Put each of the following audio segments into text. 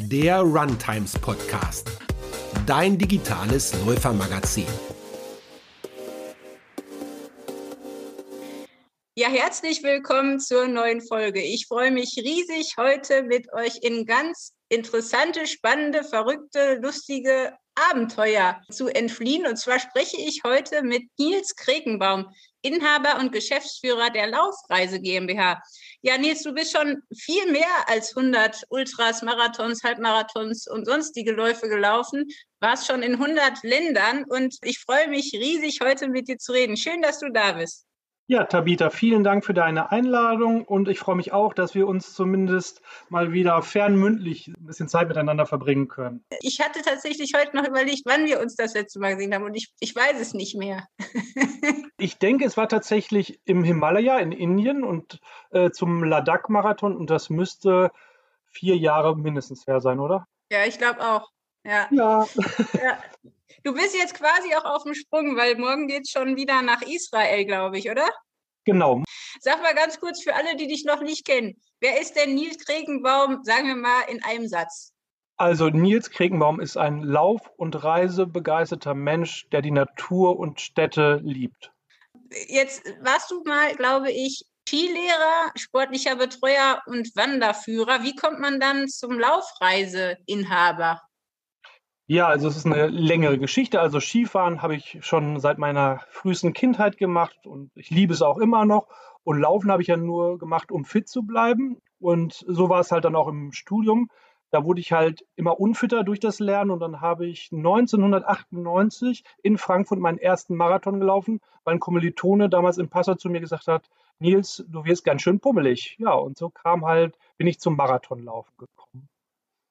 der Runtimes Podcast, dein digitales Läufermagazin. Ja, herzlich willkommen zur neuen Folge. Ich freue mich riesig, heute mit euch in ganz interessante, spannende, verrückte, lustige Abenteuer zu entfliehen. Und zwar spreche ich heute mit Nils Krekenbaum, Inhaber und Geschäftsführer der Laufreise GmbH. Ja, Nils, du bist schon viel mehr als 100 Ultras, Marathons, Halbmarathons und sonstige Läufe gelaufen, warst schon in 100 Ländern und ich freue mich riesig, heute mit dir zu reden. Schön, dass du da bist. Ja, Tabita, vielen Dank für deine Einladung und ich freue mich auch, dass wir uns zumindest mal wieder fernmündlich ein bisschen Zeit miteinander verbringen können. Ich hatte tatsächlich heute noch überlegt, wann wir uns das letzte Mal gesehen haben und ich, ich weiß es nicht mehr. ich denke, es war tatsächlich im Himalaya in Indien und äh, zum Ladakh-Marathon und das müsste vier Jahre mindestens her sein, oder? Ja, ich glaube auch. Ja. ja. ja. Du bist jetzt quasi auch auf dem Sprung, weil morgen geht es schon wieder nach Israel, glaube ich, oder? Genau. Sag mal ganz kurz für alle, die dich noch nicht kennen. Wer ist denn Nils Kregenbaum, sagen wir mal in einem Satz? Also Nils Kregenbaum ist ein Lauf- und Reisebegeisterter Mensch, der die Natur und Städte liebt. Jetzt warst du mal, glaube ich, Skilehrer, sportlicher Betreuer und Wanderführer. Wie kommt man dann zum Laufreiseinhaber? Ja, also es ist eine längere Geschichte. Also Skifahren habe ich schon seit meiner frühesten Kindheit gemacht und ich liebe es auch immer noch. Und Laufen habe ich ja nur gemacht, um fit zu bleiben. Und so war es halt dann auch im Studium. Da wurde ich halt immer unfitter durch das Lernen und dann habe ich 1998 in Frankfurt meinen ersten Marathon gelaufen, weil ein Kommilitone damals im Passau zu mir gesagt hat, Nils, du wirst ganz schön pummelig. Ja, und so kam halt, bin ich zum Marathonlaufen gekommen.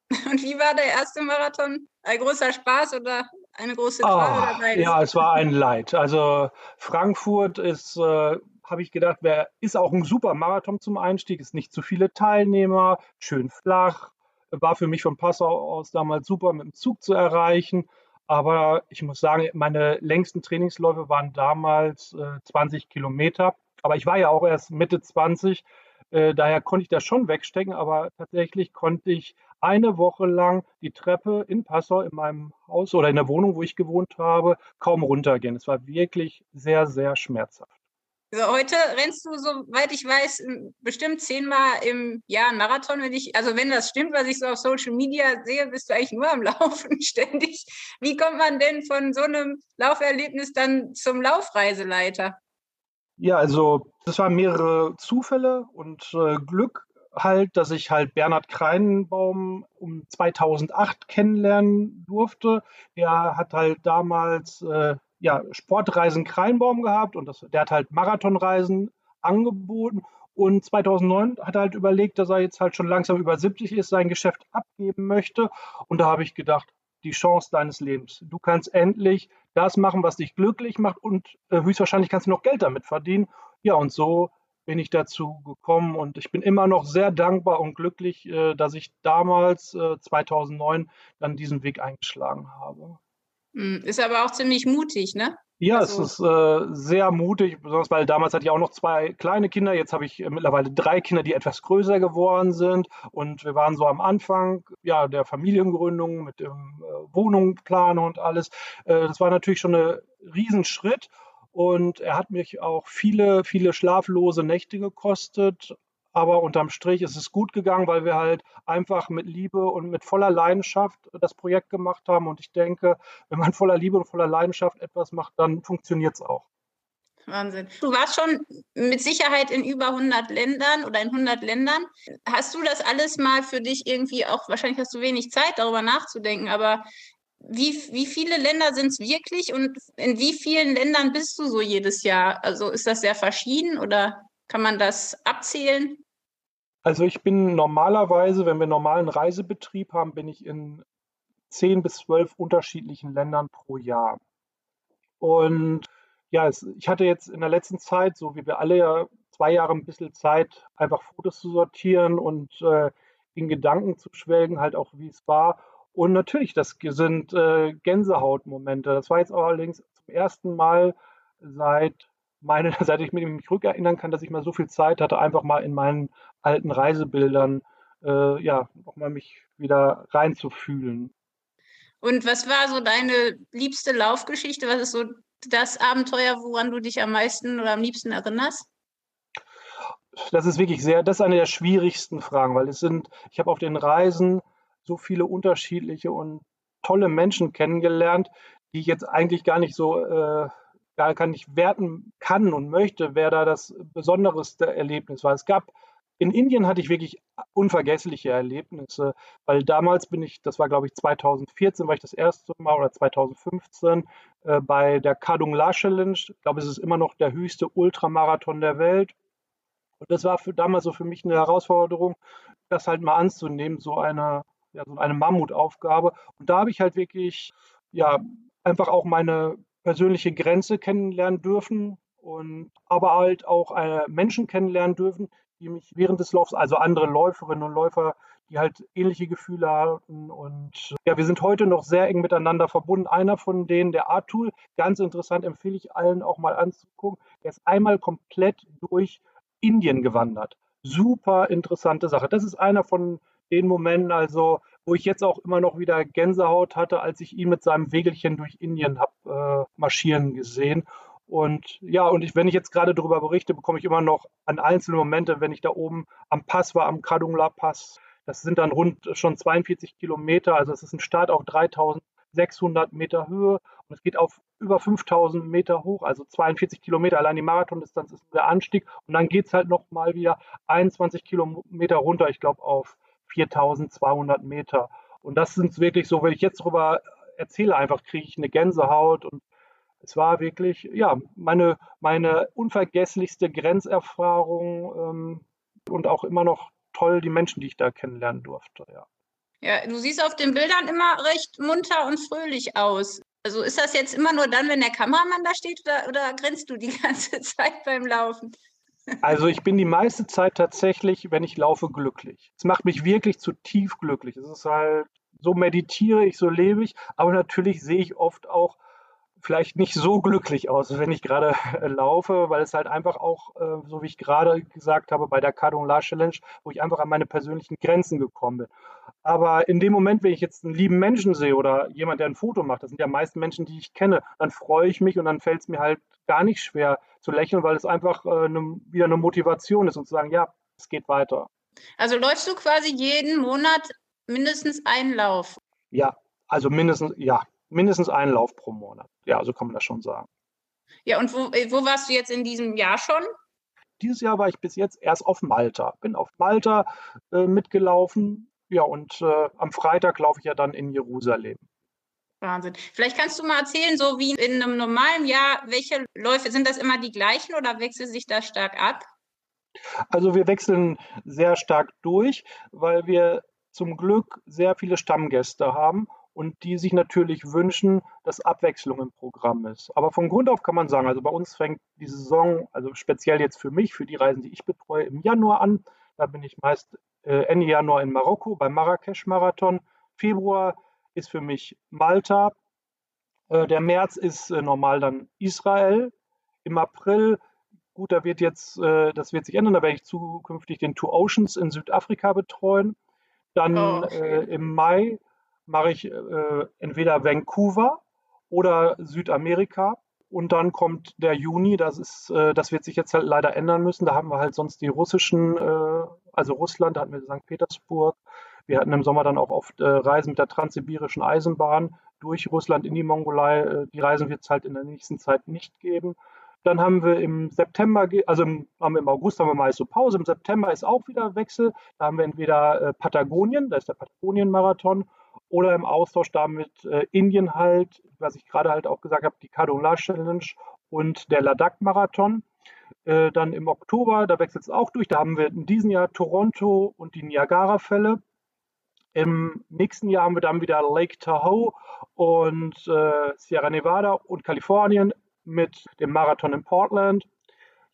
Und wie war der erste Marathon? Ein großer Spaß oder eine große Qual oh, Ja, es war ein Leid. Also Frankfurt ist, äh, habe ich gedacht, wär, ist auch ein super Marathon zum Einstieg. Ist nicht zu viele Teilnehmer, schön flach. War für mich von Passau aus damals super mit dem Zug zu erreichen. Aber ich muss sagen, meine längsten Trainingsläufe waren damals äh, 20 Kilometer. Aber ich war ja auch erst Mitte 20. Äh, daher konnte ich das schon wegstecken, aber tatsächlich konnte ich eine Woche lang die Treppe in Passau in meinem Haus oder in der Wohnung, wo ich gewohnt habe, kaum runtergehen. Es war wirklich sehr, sehr schmerzhaft. Also heute rennst du, soweit ich weiß, bestimmt zehnmal im Jahr einen Marathon. Wenn ich, also wenn das stimmt, was ich so auf Social Media sehe, bist du eigentlich nur am Laufen ständig. Wie kommt man denn von so einem Lauferlebnis dann zum Laufreiseleiter? Ja, also das waren mehrere Zufälle und äh, Glück halt, dass ich halt Bernhard Kreinbaum um 2008 kennenlernen durfte. Er hat halt damals äh, ja, Sportreisen Kreinbaum gehabt und das, der hat halt Marathonreisen angeboten. Und 2009 hat er halt überlegt, dass er jetzt halt schon langsam über 70 ist, sein Geschäft abgeben möchte. Und da habe ich gedacht, die Chance deines Lebens. Du kannst endlich das machen, was dich glücklich macht und äh, höchstwahrscheinlich kannst du noch Geld damit verdienen. Ja, und so bin ich dazu gekommen und ich bin immer noch sehr dankbar und glücklich, äh, dass ich damals, 2009, äh, dann diesen Weg eingeschlagen habe. Hm, ist aber auch ziemlich mutig, ne? Ja, also, es ist äh, sehr mutig, besonders weil damals hatte ich auch noch zwei kleine Kinder. Jetzt habe ich mittlerweile drei Kinder, die etwas größer geworden sind. Und wir waren so am Anfang ja, der Familiengründung mit dem äh, Wohnungsplan und alles. Äh, das war natürlich schon ein Riesenschritt. Und er hat mich auch viele, viele schlaflose Nächte gekostet. Aber unterm Strich ist es gut gegangen, weil wir halt einfach mit Liebe und mit voller Leidenschaft das Projekt gemacht haben. Und ich denke, wenn man voller Liebe und voller Leidenschaft etwas macht, dann funktioniert es auch. Wahnsinn. Du warst schon mit Sicherheit in über 100 Ländern oder in 100 Ländern. Hast du das alles mal für dich irgendwie auch, wahrscheinlich hast du wenig Zeit darüber nachzudenken, aber wie, wie viele Länder sind es wirklich und in wie vielen Ländern bist du so jedes Jahr? Also ist das sehr verschieden oder kann man das abzählen? Also ich bin normalerweise, wenn wir normalen Reisebetrieb haben, bin ich in zehn bis zwölf unterschiedlichen Ländern pro Jahr. Und ja, es, ich hatte jetzt in der letzten Zeit, so wie wir alle ja zwei Jahre ein bisschen Zeit, einfach Fotos zu sortieren und äh, in Gedanken zu schwelgen, halt auch wie es war. Und natürlich, das sind äh, Gänsehautmomente. Das war jetzt allerdings zum ersten Mal seit meine, seit ich mich rückerinnern kann, dass ich mal so viel Zeit hatte, einfach mal in meinen alten Reisebildern äh, ja, nochmal mich wieder reinzufühlen. Und was war so deine liebste Laufgeschichte? Was ist so das Abenteuer, woran du dich am meisten oder am liebsten erinnerst? Das ist wirklich sehr, das ist eine der schwierigsten Fragen, weil es sind, ich habe auf den Reisen so viele unterschiedliche und tolle Menschen kennengelernt, die ich jetzt eigentlich gar nicht so äh, gar, gar nicht werten kann und möchte, wer da das besonderste Erlebnis war. Es gab in Indien hatte ich wirklich unvergessliche Erlebnisse, weil damals bin ich, das war glaube ich 2014, war ich das erste Mal oder 2015 äh, bei der Kadung La Challenge. Ich glaube, es ist immer noch der höchste Ultramarathon der Welt. Und das war für damals so für mich eine Herausforderung, das halt mal anzunehmen, so eine, ja, so eine Mammutaufgabe. Und da habe ich halt wirklich, ja, einfach auch meine persönliche Grenze kennenlernen dürfen und aber halt auch äh, Menschen kennenlernen dürfen, die mich während des Laufs, also andere Läuferinnen und Läufer, die halt ähnliche Gefühle hatten. Und ja, wir sind heute noch sehr eng miteinander verbunden. Einer von denen, der Artul, ganz interessant, empfehle ich allen auch mal anzugucken. Der ist einmal komplett durch Indien gewandert. Super interessante Sache. Das ist einer von den Momenten, also wo ich jetzt auch immer noch wieder Gänsehaut hatte, als ich ihn mit seinem Wegelchen durch Indien habe äh, marschieren gesehen. Und ja, und ich, wenn ich jetzt gerade darüber berichte, bekomme ich immer noch an einzelne Momente, wenn ich da oben am Pass war, am Kadungla Pass. Das sind dann rund schon 42 Kilometer. Also es ist ein Start auf 3600 Meter Höhe und es geht auf über 5000 Meter hoch, also 42 Kilometer. Allein die Marathondistanz ist der Anstieg. Und dann geht es halt nochmal wieder 21 Kilometer runter, ich glaube auf 4200 Meter. Und das sind wirklich so, wenn ich jetzt darüber erzähle, einfach kriege ich eine Gänsehaut und es war wirklich, ja, meine, meine unvergesslichste Grenzerfahrung ähm, und auch immer noch toll die Menschen, die ich da kennenlernen durfte, ja. Ja, du siehst auf den Bildern immer recht munter und fröhlich aus. Also ist das jetzt immer nur dann, wenn der Kameramann da steht oder, oder grinst du die ganze Zeit beim Laufen? Also ich bin die meiste Zeit tatsächlich, wenn ich laufe, glücklich. Es macht mich wirklich zutiefst glücklich. Es ist halt, so meditiere ich, so lebe ich, aber natürlich sehe ich oft auch vielleicht nicht so glücklich aus, wenn ich gerade äh, laufe, weil es halt einfach auch, äh, so wie ich gerade gesagt habe, bei der Cardon La Challenge, wo ich einfach an meine persönlichen Grenzen gekommen bin. Aber in dem Moment, wenn ich jetzt einen lieben Menschen sehe oder jemand, der ein Foto macht, das sind ja meist Menschen, die ich kenne, dann freue ich mich und dann fällt es mir halt gar nicht schwer zu lächeln, weil es einfach äh, ne, wieder eine Motivation ist und zu sagen, ja, es geht weiter. Also läufst du quasi jeden Monat mindestens einen Lauf? Ja, also mindestens, ja, mindestens einen Lauf pro Monat. Ja, so kann man das schon sagen. Ja, und wo, äh, wo warst du jetzt in diesem Jahr schon? Dieses Jahr war ich bis jetzt erst auf Malta. Bin auf Malta äh, mitgelaufen. Ja, und äh, am Freitag laufe ich ja dann in Jerusalem. Wahnsinn. Vielleicht kannst du mal erzählen, so wie in einem normalen Jahr, welche Läufe, sind das immer die gleichen oder wechselt sich das stark ab? Also wir wechseln sehr stark durch, weil wir zum Glück sehr viele Stammgäste haben und die sich natürlich wünschen, dass Abwechslung im Programm ist. Aber von Grund auf kann man sagen, also bei uns fängt die Saison, also speziell jetzt für mich, für die Reisen, die ich betreue, im Januar an. Da bin ich meist äh, Ende Januar in Marokko beim Marrakesch-Marathon. Februar ist für mich Malta. Äh, der März ist äh, normal dann Israel. Im April, gut, da wird jetzt, äh, das wird sich ändern, da werde ich zukünftig den Two Oceans in Südafrika betreuen. Dann oh, okay. im Mai mache ich äh, entweder Vancouver oder Südamerika. Und dann kommt der Juni, das ist, äh, das wird sich jetzt halt leider ändern müssen. Da haben wir halt sonst die russischen, äh, also Russland, da hatten wir St. Petersburg. Wir hatten im Sommer dann auch oft äh, Reisen mit der transsibirischen Eisenbahn durch Russland in die Mongolei. Äh, die Reisen wird es halt in der nächsten Zeit nicht geben. Dann haben wir im September, also im, haben wir im August haben wir meist so Pause. Im September ist auch wieder Wechsel. Da haben wir entweder äh, Patagonien, da ist der Patagonien-Marathon, oder im Austausch damit äh, Indien halt, was ich gerade halt auch gesagt habe, die Kaduna Challenge und der Ladakh-Marathon. Äh, dann im Oktober, da wechselt es auch durch, da haben wir in diesem Jahr Toronto und die Niagara-Fälle. Im nächsten Jahr haben wir dann wieder Lake Tahoe und äh, Sierra Nevada und Kalifornien mit dem Marathon in Portland.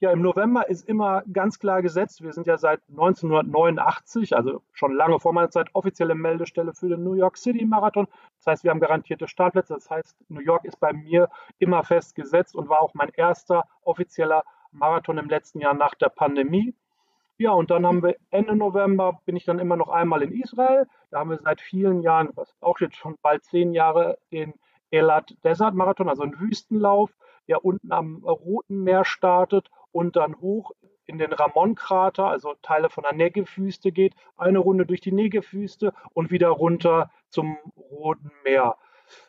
Ja, im November ist immer ganz klar gesetzt. Wir sind ja seit 1989, also schon lange vor meiner Zeit, offizielle Meldestelle für den New York City Marathon. Das heißt, wir haben garantierte Startplätze. Das heißt, New York ist bei mir immer festgesetzt und war auch mein erster offizieller Marathon im letzten Jahr nach der Pandemie. Ja, und dann haben wir Ende November, bin ich dann immer noch einmal in Israel. Da haben wir seit vielen Jahren, was auch jetzt schon bald zehn Jahre, den Elat Desert Marathon, also einen Wüstenlauf, der unten am Roten Meer startet und dann hoch in den Ramon-Krater, also Teile von der Negev-Wüste geht, eine Runde durch die Negev-Wüste und wieder runter zum Roten Meer.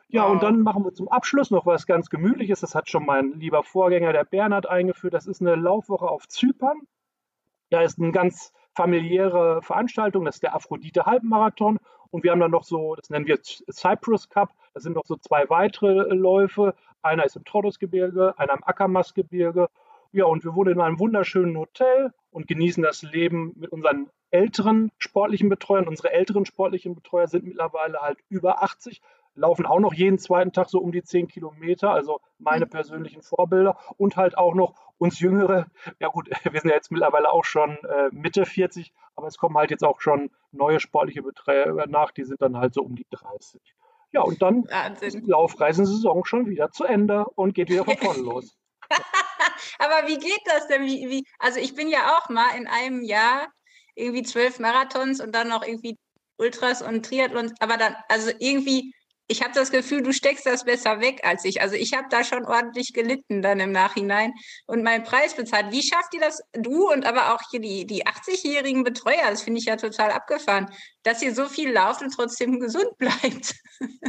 Ja, wow. und dann machen wir zum Abschluss noch was ganz Gemütliches. Das hat schon mein lieber Vorgänger, der Bernhard, eingeführt. Das ist eine Laufwoche auf Zypern. Da ist eine ganz familiäre Veranstaltung. Das ist der Aphrodite Halbmarathon. Und wir haben dann noch so, das nennen wir Cyprus Cup. Das sind noch so zwei weitere Läufe. Einer ist im Trodosgebirge, einer im Akamas-Gebirge. Ja, und wir wohnen in einem wunderschönen Hotel und genießen das Leben mit unseren älteren sportlichen Betreuern. Unsere älteren sportlichen Betreuer sind mittlerweile halt über 80 laufen auch noch jeden zweiten Tag so um die 10 Kilometer, also meine mhm. persönlichen Vorbilder und halt auch noch uns Jüngere. Ja gut, wir sind ja jetzt mittlerweile auch schon äh, Mitte 40, aber es kommen halt jetzt auch schon neue sportliche Betreiber nach, die sind dann halt so um die 30. Ja, und dann Wahnsinn. ist die Laufreisensaison schon wieder zu Ende und geht wieder von vorne los. Aber wie geht das denn? Wie, wie, also ich bin ja auch mal in einem Jahr irgendwie zwölf Marathons und dann noch irgendwie Ultras und Triathlons, aber dann, also irgendwie ich habe das Gefühl, du steckst das besser weg als ich. Also ich habe da schon ordentlich gelitten dann im Nachhinein und meinen Preis bezahlt. Wie schafft ihr das, du und aber auch hier die, die 80-jährigen Betreuer, das finde ich ja total abgefahren, dass ihr so viel lauft und trotzdem gesund bleibt?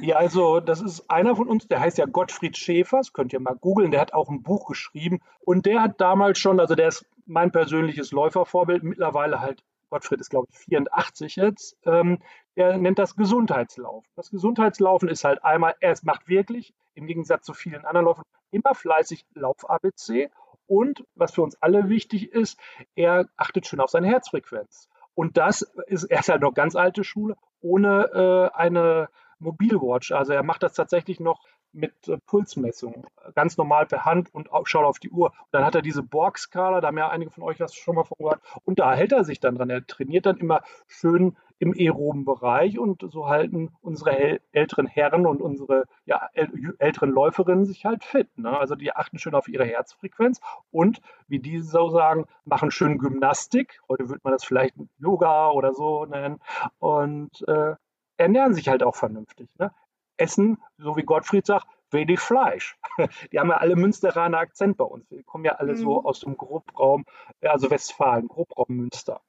Ja, also das ist einer von uns, der heißt ja Gottfried Schäfers, könnt ihr mal googeln, der hat auch ein Buch geschrieben und der hat damals schon, also der ist mein persönliches Läufervorbild, mittlerweile halt Gottfried ist, glaube ich, 84 jetzt, ähm, er nennt das Gesundheitslaufen. Das Gesundheitslaufen ist halt einmal, er macht wirklich, im Gegensatz zu vielen anderen Läufen, immer fleißig Lauf-ABC. Und was für uns alle wichtig ist, er achtet schön auf seine Herzfrequenz. Und das ist, er ist halt noch ganz alte Schule, ohne äh, eine Mobilwatch. Also er macht das tatsächlich noch mit äh, Pulsmessung, ganz normal per Hand und schaut auf die Uhr. Und dann hat er diese Borg-Skala, da haben ja einige von euch das schon mal von gehört, und da hält er sich dann dran. Er trainiert dann immer schön im aeroben Bereich und so halten unsere älteren Herren und unsere ja, älteren Läuferinnen sich halt fit. Ne? Also die achten schön auf ihre Herzfrequenz und, wie die so sagen, machen schön Gymnastik. Heute würde man das vielleicht Yoga oder so nennen und äh, ernähren sich halt auch vernünftig. Ne? Essen, so wie Gottfried sagt, wenig Fleisch. Die haben ja alle Münsteraner Akzent bei uns. Wir kommen ja alle mhm. so aus dem Grobraum, also Westfalen, Grobraum Münster.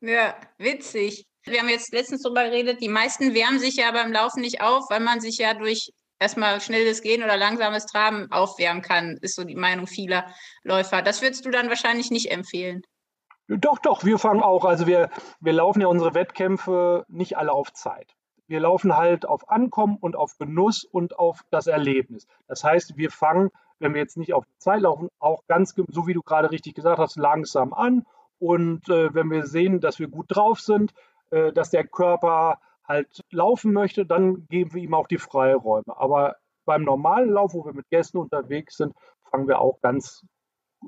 Ja, witzig. Wir haben jetzt letztens darüber geredet, die meisten wärmen sich ja beim Laufen nicht auf, weil man sich ja durch erstmal schnelles Gehen oder langsames Traben aufwärmen kann, ist so die Meinung vieler Läufer. Das würdest du dann wahrscheinlich nicht empfehlen. Doch, doch, wir fangen auch. Also wir, wir laufen ja unsere Wettkämpfe nicht alle auf Zeit. Wir laufen halt auf Ankommen und auf Genuss und auf das Erlebnis. Das heißt, wir fangen, wenn wir jetzt nicht auf die Zeit laufen, auch ganz, so wie du gerade richtig gesagt hast, langsam an und äh, wenn wir sehen, dass wir gut drauf sind, äh, dass der Körper halt laufen möchte, dann geben wir ihm auch die Freiräume. Aber beim normalen Lauf, wo wir mit Gästen unterwegs sind, fangen wir auch ganz,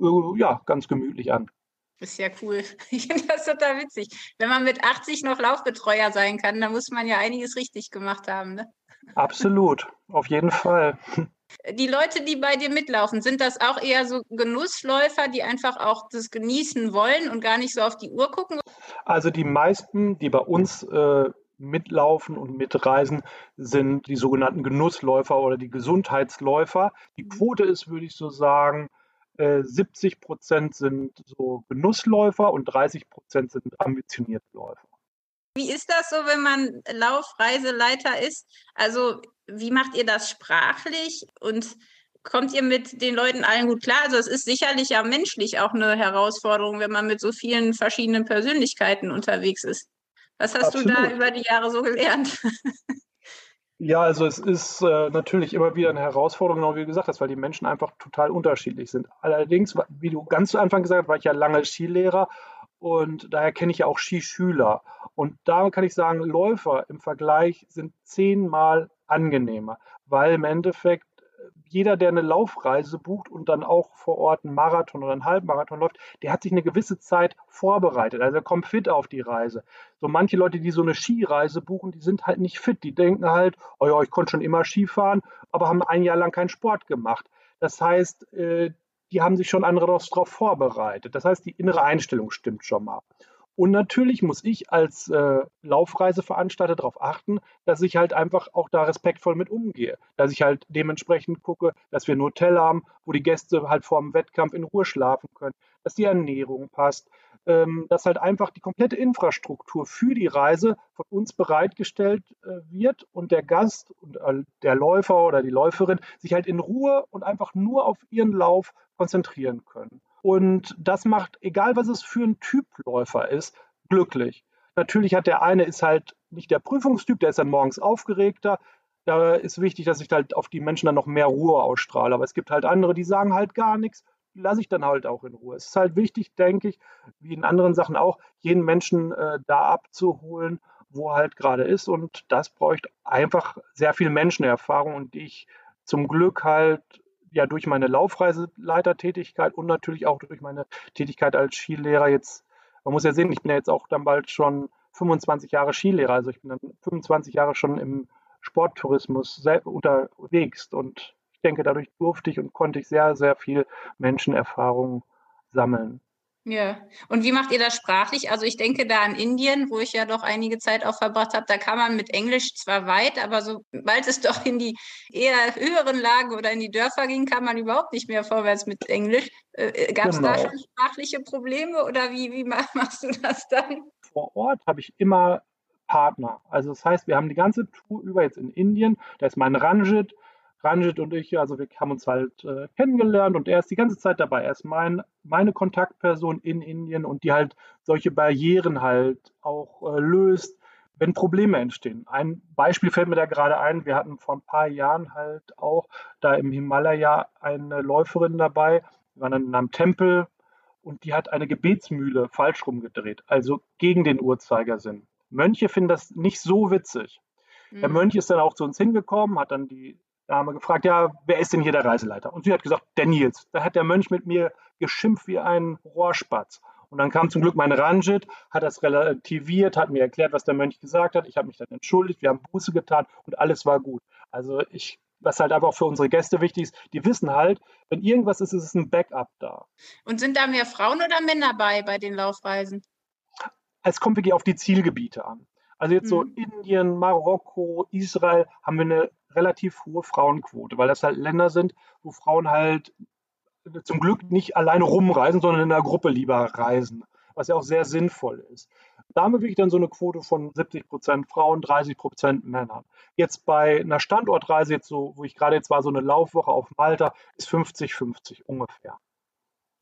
äh, ja, ganz gemütlich an. Ist ja cool. Ich finde das total witzig. Wenn man mit 80 noch Laufbetreuer sein kann, dann muss man ja einiges richtig gemacht haben. Ne? Absolut, auf jeden Fall. Die Leute, die bei dir mitlaufen, sind das auch eher so Genussläufer, die einfach auch das genießen wollen und gar nicht so auf die Uhr gucken? Also die meisten, die bei uns äh, mitlaufen und mitreisen, sind die sogenannten Genussläufer oder die Gesundheitsläufer. Die mhm. Quote ist, würde ich so sagen, 70 äh, Prozent sind so Genussläufer und 30 Prozent sind ambitionierte Läufer. Wie ist das so, wenn man Laufreiseleiter ist? Also wie macht ihr das sprachlich und kommt ihr mit den Leuten allen gut klar? Also es ist sicherlich ja menschlich auch eine Herausforderung, wenn man mit so vielen verschiedenen Persönlichkeiten unterwegs ist. Was hast Absolut. du da über die Jahre so gelernt? Ja, also es ist äh, natürlich immer wieder eine Herausforderung, genau wie du gesagt hast, weil die Menschen einfach total unterschiedlich sind. Allerdings, wie du ganz zu Anfang gesagt hast, war ich ja lange Skilehrer und daher kenne ich ja auch Skischüler. Und da kann ich sagen, Läufer im Vergleich sind zehnmal angenehmer, weil im Endeffekt jeder, der eine Laufreise bucht und dann auch vor Ort einen Marathon oder einen Halbmarathon läuft, der hat sich eine gewisse Zeit vorbereitet. Also er kommt fit auf die Reise. So manche Leute, die so eine Skireise buchen, die sind halt nicht fit. Die denken halt, oh ja, ich konnte schon immer Skifahren, aber haben ein Jahr lang keinen Sport gemacht. Das heißt, äh, die haben sich schon andere darauf vorbereitet. Das heißt, die innere Einstellung stimmt schon mal. Und natürlich muss ich als äh, Laufreiseveranstalter darauf achten, dass ich halt einfach auch da respektvoll mit umgehe. Dass ich halt dementsprechend gucke, dass wir ein Hotel haben, wo die Gäste halt vor dem Wettkampf in Ruhe schlafen können, dass die Ernährung passt, ähm, dass halt einfach die komplette Infrastruktur für die Reise von uns bereitgestellt äh, wird und der Gast und äh, der Läufer oder die Läuferin sich halt in Ruhe und einfach nur auf ihren Lauf konzentrieren können. Und das macht, egal was es für ein Typläufer ist, glücklich. Natürlich hat der eine ist halt nicht der Prüfungstyp, der ist dann morgens aufgeregter. Da ist wichtig, dass ich halt auf die Menschen dann noch mehr Ruhe ausstrahle. Aber es gibt halt andere, die sagen halt gar nichts, lasse ich dann halt auch in Ruhe. Es ist halt wichtig, denke ich, wie in anderen Sachen auch, jeden Menschen äh, da abzuholen, wo er halt gerade ist. Und das bräuchte einfach sehr viel Menschenerfahrung und die ich zum Glück halt ja durch meine Laufreiseleitertätigkeit und natürlich auch durch meine Tätigkeit als Skilehrer jetzt, man muss ja sehen, ich bin ja jetzt auch dann bald schon 25 Jahre Skilehrer, also ich bin dann 25 Jahre schon im Sporttourismus unterwegs und ich denke, dadurch durfte ich und konnte ich sehr, sehr viel Menschenerfahrung sammeln. Ja, und wie macht ihr das sprachlich? Also ich denke da an Indien, wo ich ja doch einige Zeit auch verbracht habe, da kann man mit Englisch zwar weit, aber sobald es doch in die eher höheren Lagen oder in die Dörfer ging, kam man überhaupt nicht mehr vorwärts mit Englisch. Äh, äh Gab es genau. da schon sprachliche Probleme oder wie, wie machst du das dann? Vor Ort habe ich immer Partner. Also das heißt, wir haben die ganze Tour über jetzt in Indien, da ist mein Ranjit, Ranjit und ich, also wir haben uns halt äh, kennengelernt und er ist die ganze Zeit dabei. Er ist mein, meine Kontaktperson in Indien und die halt solche Barrieren halt auch äh, löst, wenn Probleme entstehen. Ein Beispiel fällt mir da gerade ein. Wir hatten vor ein paar Jahren halt auch da im Himalaya eine Läuferin dabei. Wir waren dann in einem Tempel und die hat eine Gebetsmühle falsch rumgedreht, also gegen den Uhrzeigersinn. Mönche finden das nicht so witzig. Der mhm. Mönch ist dann auch zu uns hingekommen, hat dann die da haben wir gefragt, ja, wer ist denn hier der Reiseleiter? Und sie hat gesagt, der Nils. Da hat der Mönch mit mir geschimpft wie ein Rohrspatz. Und dann kam zum Glück mein Ranjit, hat das relativiert, hat mir erklärt, was der Mönch gesagt hat. Ich habe mich dann entschuldigt, wir haben Buße getan und alles war gut. Also ich, was halt einfach für unsere Gäste wichtig ist, die wissen halt, wenn irgendwas ist, ist es ein Backup da. Und sind da mehr Frauen oder Männer bei, bei den Laufreisen? Es kommt wirklich auf die Zielgebiete an. Also jetzt so mhm. Indien, Marokko, Israel haben wir eine relativ hohe Frauenquote, weil das halt Länder sind, wo Frauen halt zum Glück nicht alleine rumreisen, sondern in einer Gruppe lieber reisen, was ja auch sehr sinnvoll ist. Da haben wir wirklich dann so eine Quote von 70 Prozent Frauen, 30 Prozent Männern. Jetzt bei einer Standortreise, jetzt so, wo ich gerade jetzt war, so eine Laufwoche auf Malta, ist 50-50 ungefähr.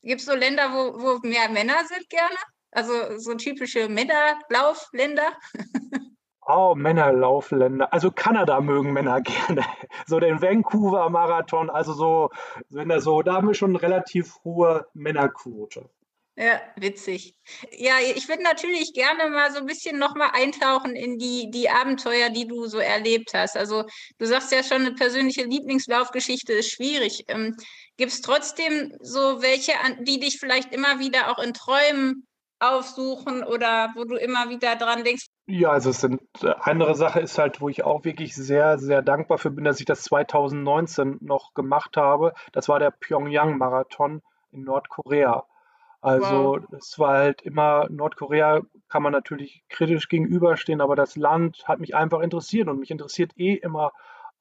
Gibt es so Länder, wo, wo mehr Männer sind gerne? Also so typische Männerlaufländer? Oh, Männerlaufländer. Also Kanada mögen Männer gerne. So den Vancouver Marathon, also so, wenn er so, da haben wir schon eine relativ hohe Männerquote. Ja, witzig. Ja, ich würde natürlich gerne mal so ein bisschen nochmal eintauchen in die, die Abenteuer, die du so erlebt hast. Also du sagst ja schon, eine persönliche Lieblingslaufgeschichte ist schwierig. Ähm, Gibt es trotzdem so welche, die dich vielleicht immer wieder auch in Träumen aufsuchen oder wo du immer wieder dran denkst? Ja, also es sind äh, andere Sache ist halt, wo ich auch wirklich sehr, sehr dankbar für bin, dass ich das 2019 noch gemacht habe. Das war der Pyongyang-Marathon in Nordkorea. Also es war halt immer, Nordkorea kann man natürlich kritisch gegenüberstehen, aber das Land hat mich einfach interessiert und mich interessiert eh immer,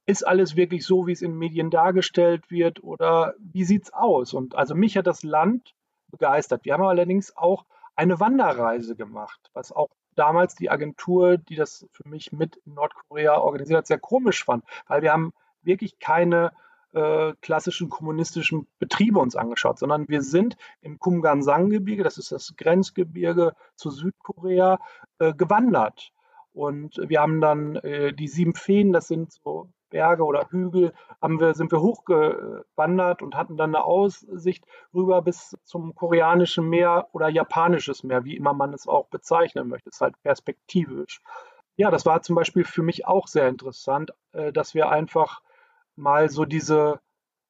ist alles wirklich so, wie es in Medien dargestellt wird oder wie sieht es aus? Und also mich hat das Land begeistert. Wir haben allerdings auch eine Wanderreise gemacht, was auch damals die Agentur, die das für mich mit Nordkorea organisiert hat, sehr komisch fand, weil wir haben wirklich keine äh, klassischen kommunistischen Betriebe uns angeschaut, sondern wir sind im Kumgansang-Gebirge, das ist das Grenzgebirge zu Südkorea, äh, gewandert. Und wir haben dann äh, die sieben Feen, das sind so Berge oder Hügel haben wir, sind wir hochgewandert und hatten dann eine Aussicht rüber bis zum koreanischen Meer oder japanisches Meer, wie immer man es auch bezeichnen möchte. Es ist halt perspektivisch. Ja, das war zum Beispiel für mich auch sehr interessant, äh, dass wir einfach mal so diese,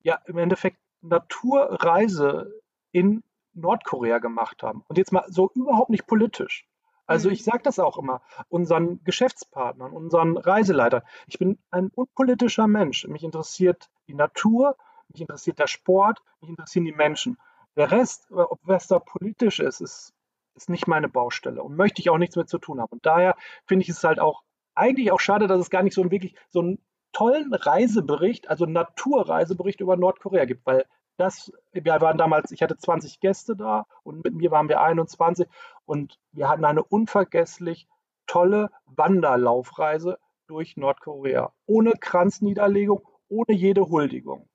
ja, im Endeffekt Naturreise in Nordkorea gemacht haben. Und jetzt mal so überhaupt nicht politisch. Also mhm. ich sage das auch immer unseren Geschäftspartnern, unseren Reiseleitern. Ich bin ein unpolitischer Mensch. Mich interessiert die Natur, mich interessiert der Sport, mich interessieren die Menschen. Der Rest, ob was da politisch ist, ist, ist nicht meine Baustelle und möchte ich auch nichts mit zu tun haben. Und daher finde ich es halt auch eigentlich auch schade, dass es gar nicht so einen wirklich so einen tollen Reisebericht, also Naturreisebericht über Nordkorea gibt, weil das, wir waren damals, ich hatte 20 Gäste da und mit mir waren wir 21 und wir hatten eine unvergesslich tolle Wanderlaufreise durch Nordkorea. Ohne Kranzniederlegung, ohne jede Huldigung.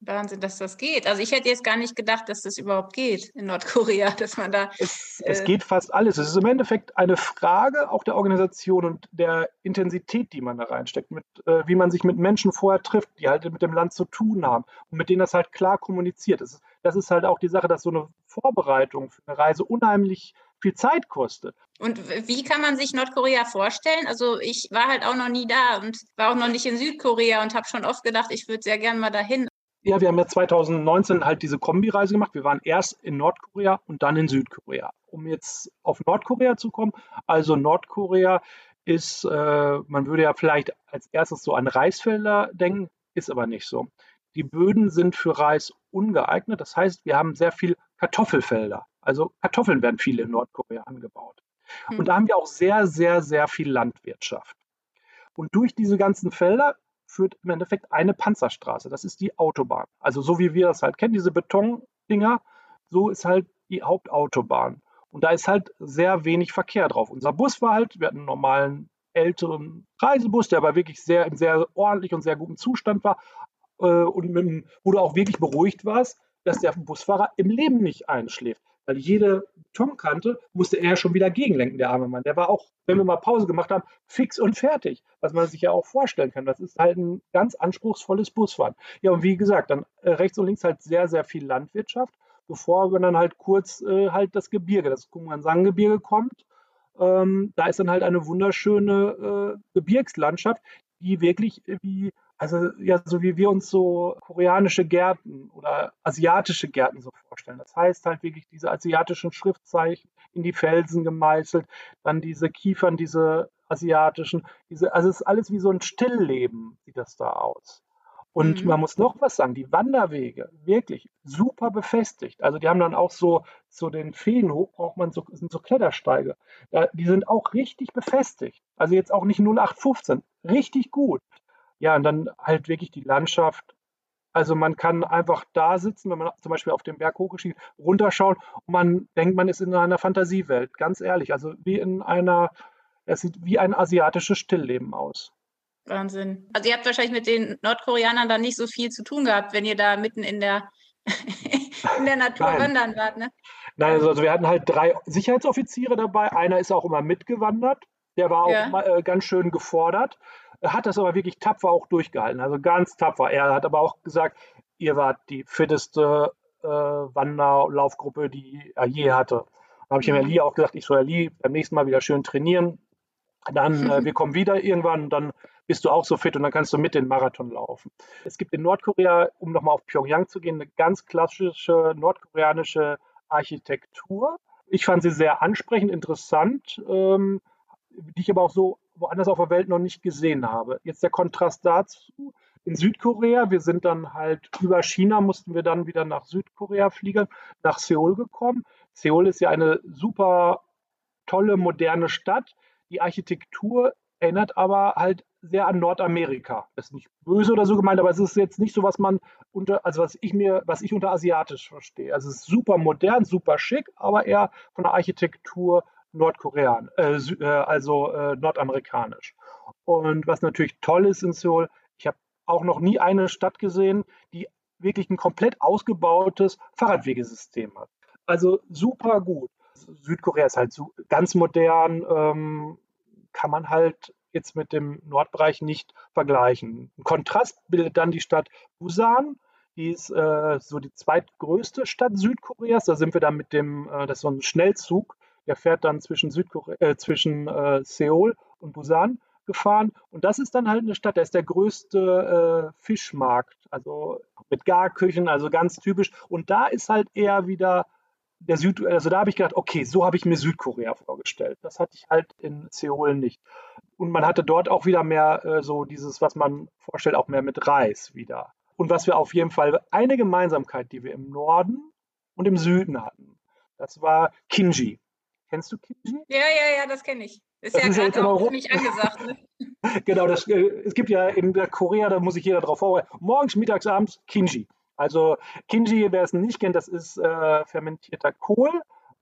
Wahnsinn, dass das geht. Also ich hätte jetzt gar nicht gedacht, dass das überhaupt geht in Nordkorea, dass man da. Es, äh, es geht fast alles. Es ist im Endeffekt eine Frage auch der Organisation und der Intensität, die man da reinsteckt, mit, äh, wie man sich mit Menschen vorher trifft, die halt mit dem Land zu tun haben und mit denen das halt klar kommuniziert. Das ist, das ist halt auch die Sache, dass so eine Vorbereitung für eine Reise unheimlich viel Zeit kostet. Und wie kann man sich Nordkorea vorstellen? Also ich war halt auch noch nie da und war auch noch nicht in Südkorea und habe schon oft gedacht, ich würde sehr gern mal dahin. Ja, wir haben ja 2019 halt diese Kombireise gemacht. Wir waren erst in Nordkorea und dann in Südkorea. Um jetzt auf Nordkorea zu kommen, also Nordkorea ist, äh, man würde ja vielleicht als erstes so an Reisfelder denken, ist aber nicht so. Die Böden sind für Reis ungeeignet. Das heißt, wir haben sehr viel Kartoffelfelder. Also Kartoffeln werden viel in Nordkorea angebaut. Und hm. da haben wir auch sehr, sehr, sehr viel Landwirtschaft. Und durch diese ganzen Felder führt im Endeffekt eine Panzerstraße. Das ist die Autobahn. Also so wie wir das halt kennen, diese Betondinger, so ist halt die Hauptautobahn. Und da ist halt sehr wenig Verkehr drauf. Unser Bus war halt, wir hatten einen normalen älteren Reisebus, der aber wirklich sehr in sehr ordentlich und sehr gutem Zustand war äh, und mit, wo du auch wirklich beruhigt warst, dass der Busfahrer im Leben nicht einschläft. Weil jede Tonkante musste er schon wieder gegenlenken, der arme Mann. Der war auch, wenn wir mal Pause gemacht haben, fix und fertig. Was man sich ja auch vorstellen kann. Das ist halt ein ganz anspruchsvolles Busfahren. Ja, und wie gesagt, dann äh, rechts und links halt sehr, sehr viel Landwirtschaft, bevor dann halt kurz äh, halt das Gebirge, das Kumgansang-Gebirge kommt. Ähm, da ist dann halt eine wunderschöne äh, Gebirgslandschaft, die wirklich wie also ja, so wie wir uns so koreanische Gärten oder asiatische Gärten so vorstellen. Das heißt halt wirklich diese asiatischen Schriftzeichen in die Felsen gemeißelt, dann diese Kiefern, diese asiatischen, diese, also es ist alles wie so ein Stillleben, sieht das da aus. Und mhm. man muss noch was sagen, die Wanderwege, wirklich super befestigt. Also die haben dann auch so, so den Feenhof braucht man so, sind so Klettersteige. Da, die sind auch richtig befestigt. Also jetzt auch nicht 0815, richtig gut. Ja, und dann halt wirklich die Landschaft. Also man kann einfach da sitzen, wenn man zum Beispiel auf den Berg hochgeschießt, runterschauen und man denkt, man ist in einer Fantasiewelt. Ganz ehrlich, also wie in einer, es sieht wie ein asiatisches Stillleben aus. Wahnsinn. Also ihr habt wahrscheinlich mit den Nordkoreanern da nicht so viel zu tun gehabt, wenn ihr da mitten in der, in der Natur Nein. wandern wart, ne? Nein, also, also wir hatten halt drei Sicherheitsoffiziere dabei. Einer ist auch immer mitgewandert. Der war auch ja. mal, äh, ganz schön gefordert. Er hat das aber wirklich tapfer auch durchgehalten, also ganz tapfer. Er hat aber auch gesagt, ihr wart die fitteste äh, Wanderlaufgruppe, die er je hatte. Da habe ich dem Ali auch gesagt, ich soll Ali beim nächsten Mal wieder schön trainieren. Dann, äh, wir kommen wieder irgendwann und dann bist du auch so fit und dann kannst du mit den Marathon laufen. Es gibt in Nordkorea, um nochmal auf Pyongyang zu gehen, eine ganz klassische nordkoreanische Architektur. Ich fand sie sehr ansprechend, interessant, ähm, die ich aber auch so woanders auf der Welt noch nicht gesehen habe. Jetzt der Kontrast dazu. In Südkorea, wir sind dann halt über China, mussten wir dann wieder nach Südkorea fliegen, nach Seoul gekommen. Seoul ist ja eine super tolle, moderne Stadt. Die Architektur erinnert aber halt sehr an Nordamerika. Das ist nicht böse oder so gemeint, aber es ist jetzt nicht so, was man unter, also was ich mir, was ich unter asiatisch verstehe. Also es ist super modern, super schick, aber eher von der Architektur Nordkorean, äh, äh, also äh, nordamerikanisch. Und was natürlich toll ist in Seoul, ich habe auch noch nie eine Stadt gesehen, die wirklich ein komplett ausgebautes Fahrradwegesystem hat. Also super gut. Südkorea ist halt so ganz modern, ähm, kann man halt jetzt mit dem Nordbereich nicht vergleichen. Ein Kontrast bildet dann die Stadt Busan. Die ist äh, so die zweitgrößte Stadt Südkoreas. Da sind wir dann mit dem, äh, das ist so ein Schnellzug, der fährt dann zwischen, Südkorea, äh, zwischen äh, Seoul und Busan gefahren. Und das ist dann halt eine Stadt, da ist der größte äh, Fischmarkt, also mit Garküchen, also ganz typisch. Und da ist halt eher wieder der Süd, also da habe ich gedacht, okay, so habe ich mir Südkorea vorgestellt. Das hatte ich halt in Seoul nicht. Und man hatte dort auch wieder mehr äh, so dieses, was man vorstellt, auch mehr mit Reis wieder. Und was wir auf jeden Fall, eine Gemeinsamkeit, die wir im Norden und im Süden hatten, das war Kinji. Kennst du Kinji? Ja, ja, ja, das kenne ich. Ist das ja gerade auch ziemlich angesagt. Ne? genau, das, äh, es gibt ja in der Korea, da muss sich jeder drauf vorbereiten, morgens, mittags, abends Kinji. Also Kinji, wer es nicht kennt, das ist äh, fermentierter Kohl.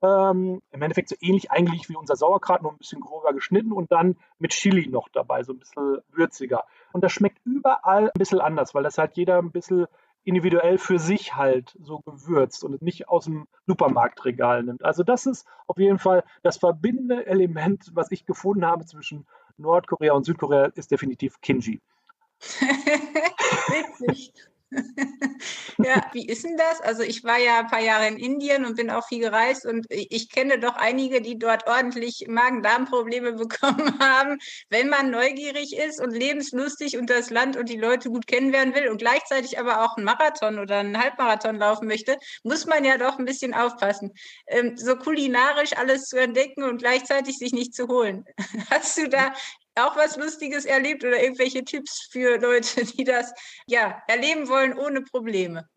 Ähm, Im Endeffekt so ähnlich eigentlich wie unser Sauerkraut, nur ein bisschen grober geschnitten und dann mit Chili noch dabei, so ein bisschen würziger. Und das schmeckt überall ein bisschen anders, weil das halt jeder ein bisschen individuell für sich halt so gewürzt und nicht aus dem Supermarktregal nimmt. Also das ist auf jeden Fall das verbindende Element, was ich gefunden habe zwischen Nordkorea und Südkorea, ist definitiv Kinji. Witzig. ja, wie ist denn das? Also ich war ja ein paar Jahre in Indien und bin auch viel gereist und ich kenne doch einige, die dort ordentlich Magen-Darm-Probleme bekommen haben. Wenn man neugierig ist und lebenslustig und das Land und die Leute gut kennenlernen will und gleichzeitig aber auch einen Marathon oder einen Halbmarathon laufen möchte, muss man ja doch ein bisschen aufpassen. Ähm, so kulinarisch alles zu entdecken und gleichzeitig sich nicht zu holen. Hast du da auch was Lustiges erlebt oder irgendwelche Tipps für Leute, die das ja erleben wollen ohne Probleme?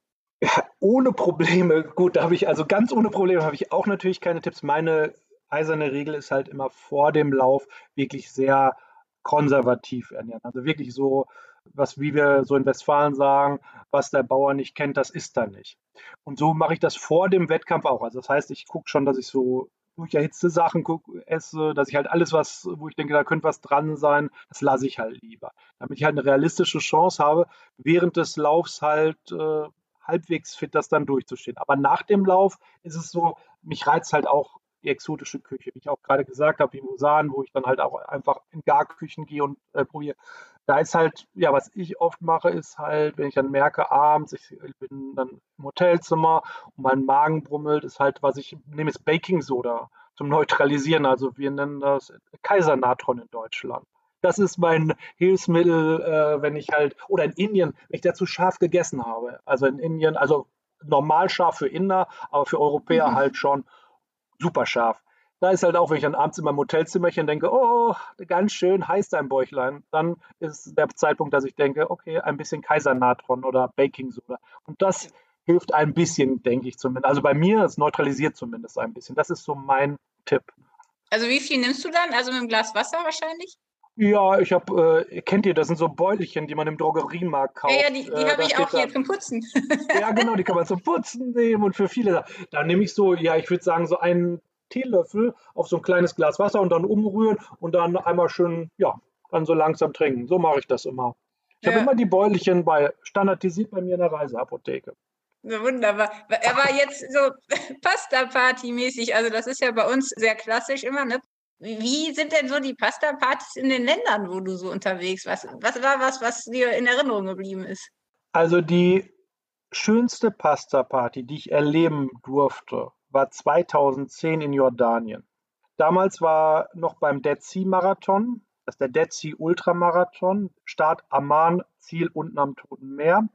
Ja, ohne Probleme. Gut, da habe ich also ganz ohne Probleme habe ich auch natürlich keine Tipps. Meine eiserne Regel ist halt immer vor dem Lauf wirklich sehr konservativ ernähren. Also wirklich so, was wie wir so in Westfalen sagen, was der Bauer nicht kennt, das ist er nicht. Und so mache ich das vor dem Wettkampf auch. Also das heißt, ich gucke schon, dass ich so durch erhitzte Sachen esse, dass ich halt alles, was, wo ich denke, da könnte was dran sein, das lasse ich halt lieber. Damit ich halt eine realistische Chance habe, während des Laufs halt äh, halbwegs fit das dann durchzustehen. Aber nach dem Lauf ist es so, mich reizt halt auch die exotische Küche, wie ich auch gerade gesagt habe, wie Musan, wo ich dann halt auch einfach in Garküchen gehe und äh, probiere. Da ist halt, ja, was ich oft mache, ist halt, wenn ich dann merke, abends, ich bin dann im Hotelzimmer und mein Magen brummelt, ist halt, was ich nehme, ist Baking Soda zum Neutralisieren. Also wir nennen das Kaisernatron in Deutschland. Das ist mein Hilfsmittel, äh, wenn ich halt, oder in Indien, wenn ich dazu scharf gegessen habe. Also in Indien, also normal scharf für Inder, aber für Europäer mhm. halt schon super scharf. Da ist halt auch, wenn ich dann abends in meinem Hotelzimmerchen denke, oh, ganz schön heiß dein Bäuchlein, dann ist der Zeitpunkt, dass ich denke, okay, ein bisschen Kaisernatron oder Baking Soda. Und das hilft ein bisschen, denke ich zumindest. Also bei mir, es neutralisiert zumindest ein bisschen. Das ist so mein Tipp. Also wie viel nimmst du dann? Also mit einem Glas Wasser wahrscheinlich? Ja, ich habe, äh, kennt ihr, das sind so Beutelchen, die man im Drogeriemarkt kauft. Ja, ja die, die äh, habe ich auch hier da, zum Putzen. ja, genau, die kann man zum Putzen nehmen und für viele. Da nehme ich so, ja, ich würde sagen, so einen Teelöffel auf so ein kleines Glas Wasser und dann umrühren und dann einmal schön, ja, dann so langsam trinken. So mache ich das immer. Ich ja. habe immer die Beutelchen bei, standardisiert bei mir in der Reiseapotheke. Wunderbar. Er war jetzt so Pasta-Party-mäßig. Also, das ist ja bei uns sehr klassisch immer, ne? Wie sind denn so die Pasta-Partys in den Ländern, wo du so unterwegs warst? Was war was, was dir in Erinnerung geblieben ist? Also, die schönste Pasta-Party, die ich erleben durfte, war 2010 in Jordanien. Damals war noch beim Dead Sea Marathon, das ist der Dead Sea Ultramarathon, Start Amman, Ziel unten am Toten Meer.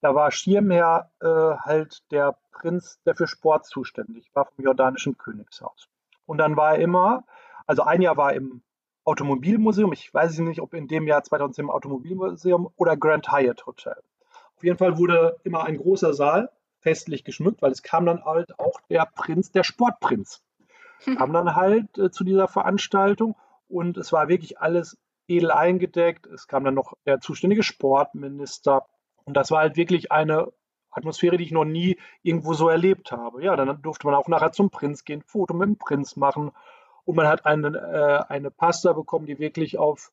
Da war Schirmherr äh, halt der Prinz, der für Sport zuständig war vom jordanischen Königshaus. Und dann war er immer, also ein Jahr war im Automobilmuseum, ich weiß nicht, ob in dem Jahr 2010 im Automobilmuseum oder Grand Hyatt Hotel. Auf jeden Fall wurde immer ein großer Saal festlich geschmückt, weil es kam dann halt auch der Prinz, der Sportprinz, kam dann halt äh, zu dieser Veranstaltung und es war wirklich alles edel eingedeckt. Es kam dann noch der zuständige Sportminister und das war halt wirklich eine Atmosphäre, die ich noch nie irgendwo so erlebt habe. Ja, dann durfte man auch nachher zum Prinz gehen, Foto mit dem Prinz machen und man hat eine, äh, eine Pasta bekommen, die wirklich auf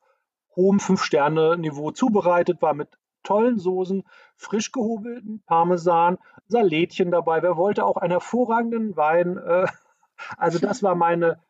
hohem Fünf-Sterne-Niveau zubereitet war mit tollen Soßen, frisch gehobelten Parmesan, Salätchen dabei. Wer wollte auch einen hervorragenden Wein? Äh, also das war meine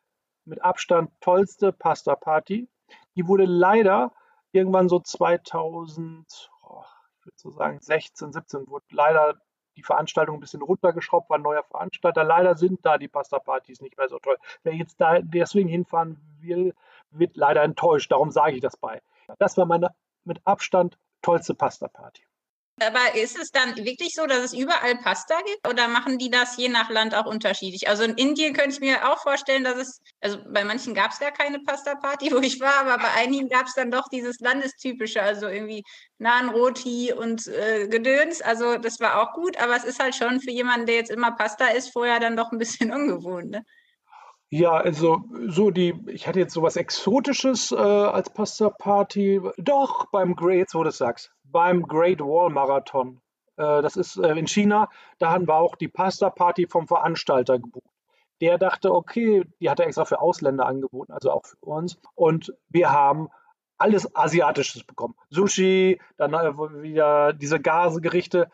mit Abstand tollste Pasta-Party. Die wurde leider irgendwann so 2000, oh, ich würde so sagen 16, 17, wurde leider die Veranstaltung ein bisschen runtergeschraubt, war ein neuer Veranstalter. Leider sind da die Pasta-Partys nicht mehr so toll. Wer jetzt da deswegen hinfahren will, wird leider enttäuscht. Darum sage ich das bei. Das war meine mit Abstand tollste Pasta-Party. Aber ist es dann wirklich so, dass es überall Pasta gibt oder machen die das je nach Land auch unterschiedlich? Also in Indien könnte ich mir auch vorstellen, dass es, also bei manchen gab es gar keine Pasta-Party, wo ich war, aber bei einigen gab es dann doch dieses Landestypische, also irgendwie Naan Roti und äh, Gedöns. Also das war auch gut, aber es ist halt schon für jemanden, der jetzt immer Pasta isst, vorher dann doch ein bisschen ungewohnt. Ne? Ja, also so die, ich hatte jetzt sowas Exotisches äh, als Pasta Party. Doch, beim Great, jetzt wo du es sagst, beim Great Wall Marathon. Äh, das ist äh, in China, da hatten wir auch die Pasta Party vom Veranstalter gebucht. Der dachte, okay, die hat er extra für Ausländer angeboten, also auch für uns. Und wir haben alles Asiatisches bekommen. Sushi, dann äh, wieder diese Gasegerichte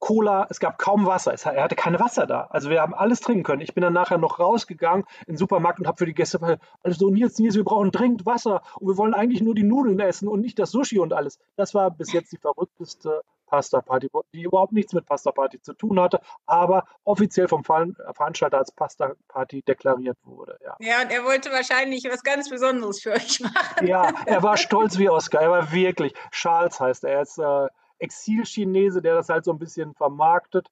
Cola, es gab kaum Wasser. Es, er hatte keine Wasser da. Also wir haben alles trinken können. Ich bin dann nachher noch rausgegangen in den Supermarkt und habe für die Gäste alles so, Nils, Nils, wir brauchen dringend Wasser und wir wollen eigentlich nur die Nudeln essen und nicht das Sushi und alles. Das war bis jetzt die verrückteste Pasta-Party, die überhaupt nichts mit Pasta-Party zu tun hatte, aber offiziell vom Veranstalter als Pasta-Party deklariert wurde. Ja. ja, und er wollte wahrscheinlich was ganz Besonderes für euch machen. Ja, er war stolz wie Oscar. Er war wirklich, Charles heißt er. Er ist äh, Exil-Chinese, der das halt so ein bisschen vermarktet.